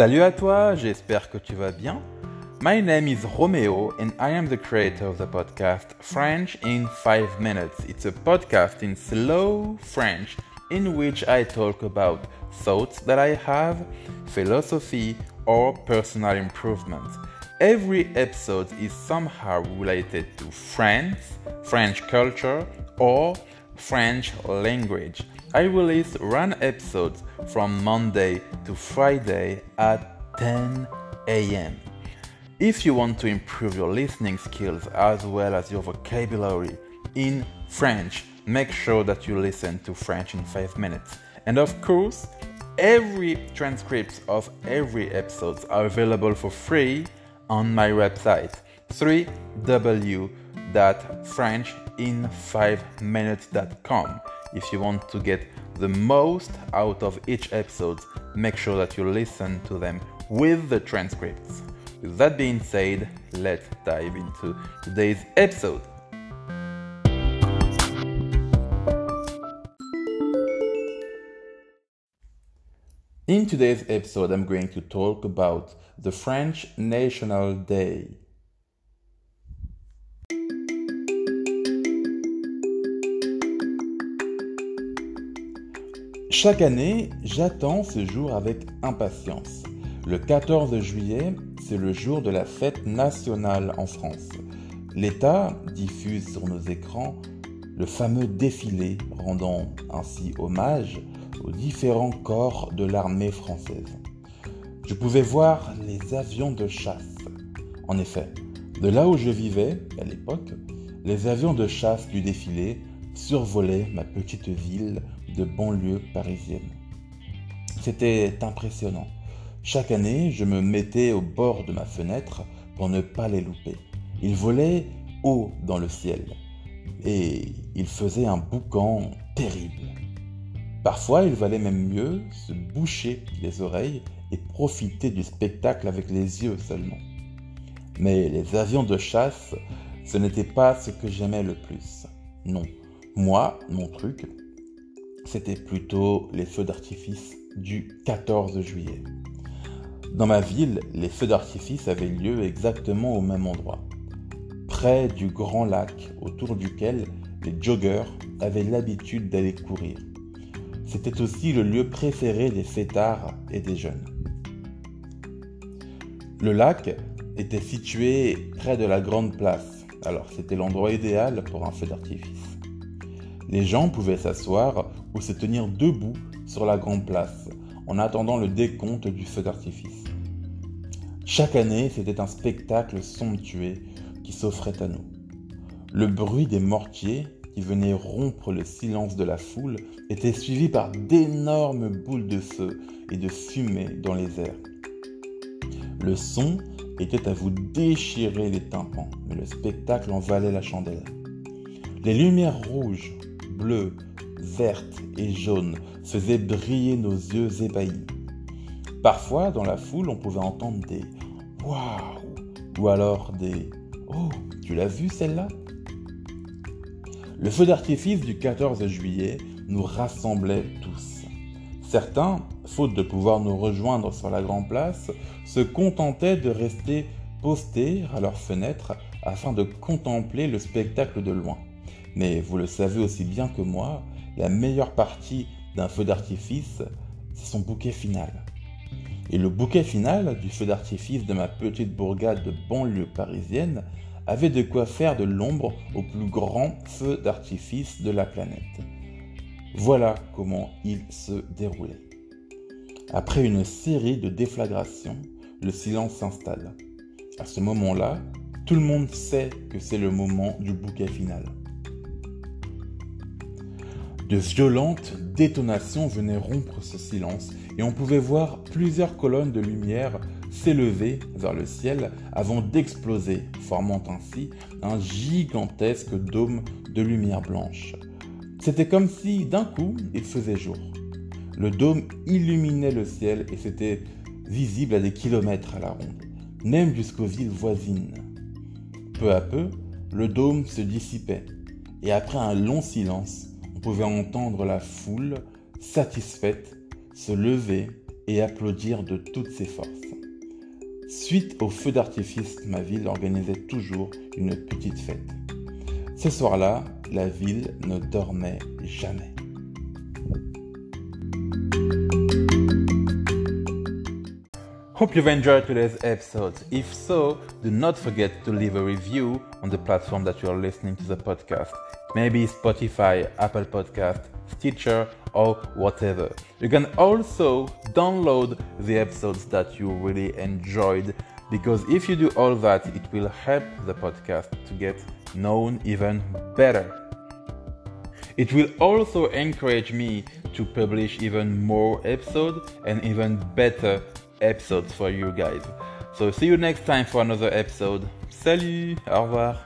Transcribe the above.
Salut à toi, j'espère que tu vas bien. My name is Romeo and I am the creator of the podcast French in 5 Minutes. It's a podcast in slow French in which I talk about thoughts that I have, philosophy, or personal improvement. Every episode is somehow related to France, French culture, or French language. I release one episode from Monday to Friday at 10 a.m. If you want to improve your listening skills as well as your vocabulary in French, make sure that you listen to French in 5 minutes. And of course, every transcripts of every episode are available for free on my website www.frenchin5minutes.com. If you want to get the most out of each episode, make sure that you listen to them with the transcripts. With that being said, let's dive into today's episode. In today's episode, I'm going to talk about the French National Day. Chaque année, j'attends ce jour avec impatience. Le 14 juillet, c'est le jour de la fête nationale en France. L'État diffuse sur nos écrans le fameux défilé rendant ainsi hommage aux différents corps de l'armée française. Je pouvais voir les avions de chasse. En effet, de là où je vivais à l'époque, les avions de chasse du défilé survolaient ma petite ville de banlieue parisienne. C'était impressionnant. Chaque année, je me mettais au bord de ma fenêtre pour ne pas les louper. Ils volaient haut dans le ciel et ils faisaient un boucan terrible. Parfois, il valait même mieux se boucher les oreilles et profiter du spectacle avec les yeux seulement. Mais les avions de chasse, ce n'était pas ce que j'aimais le plus. Non, moi, mon truc, c'était plutôt les feux d'artifice du 14 juillet. Dans ma ville, les feux d'artifice avaient lieu exactement au même endroit, près du grand lac autour duquel les joggers avaient l'habitude d'aller courir. C'était aussi le lieu préféré des fêtards et des jeunes. Le lac était situé près de la grande place, alors c'était l'endroit idéal pour un feu d'artifice. Les gens pouvaient s'asseoir ou se tenir debout sur la grande place en attendant le décompte du feu d'artifice. Chaque année, c'était un spectacle somptueux qui s'offrait à nous. Le bruit des mortiers qui venaient rompre le silence de la foule était suivi par d'énormes boules de feu et de fumée dans les airs. Le son était à vous déchirer les tympans, mais le spectacle en valait la chandelle. Les lumières rouges, bleues, vertes et jaunes faisaient briller nos yeux ébahis. Parfois, dans la foule, on pouvait entendre des Waouh ou alors des Oh, tu l'as vu celle-là? Le feu d'artifice du 14 juillet nous rassemblait tous. Certains, faute de pouvoir nous rejoindre sur la grande place, se contentaient de rester postés à leurs fenêtres afin de contempler le spectacle de loin. Mais vous le savez aussi bien que moi, la meilleure partie d'un feu d'artifice, c'est son bouquet final. Et le bouquet final du feu d'artifice de ma petite bourgade de banlieue parisienne avait de quoi faire de l'ombre au plus grand feu d'artifice de la planète. Voilà comment il se déroulait. Après une série de déflagrations, le silence s'installe. À ce moment-là, tout le monde sait que c'est le moment du bouquet final. De violentes détonations venaient rompre ce silence et on pouvait voir plusieurs colonnes de lumière s'élever vers le ciel avant d'exploser, formant ainsi un gigantesque dôme de lumière blanche. C'était comme si d'un coup il faisait jour. Le dôme illuminait le ciel et c'était visible à des kilomètres à la ronde, même jusqu'aux villes voisines. Peu à peu, le dôme se dissipait et après un long silence, on pouvait entendre la foule, satisfaite, se lever et applaudir de toutes ses forces. Suite au feu d'artifice, ma ville organisait toujours une petite fête. Ce soir-là, la ville ne dormait jamais. Hope you've enjoyed today's episode. If so, do not forget to leave a review on the platform that you are listening to the podcast. Maybe Spotify, Apple Podcast, Stitcher, or whatever. You can also download the episodes that you really enjoyed because if you do all that, it will help the podcast to get known even better. It will also encourage me to publish even more episodes and even better episodes for you guys. So see you next time for another episode. Salut, au revoir.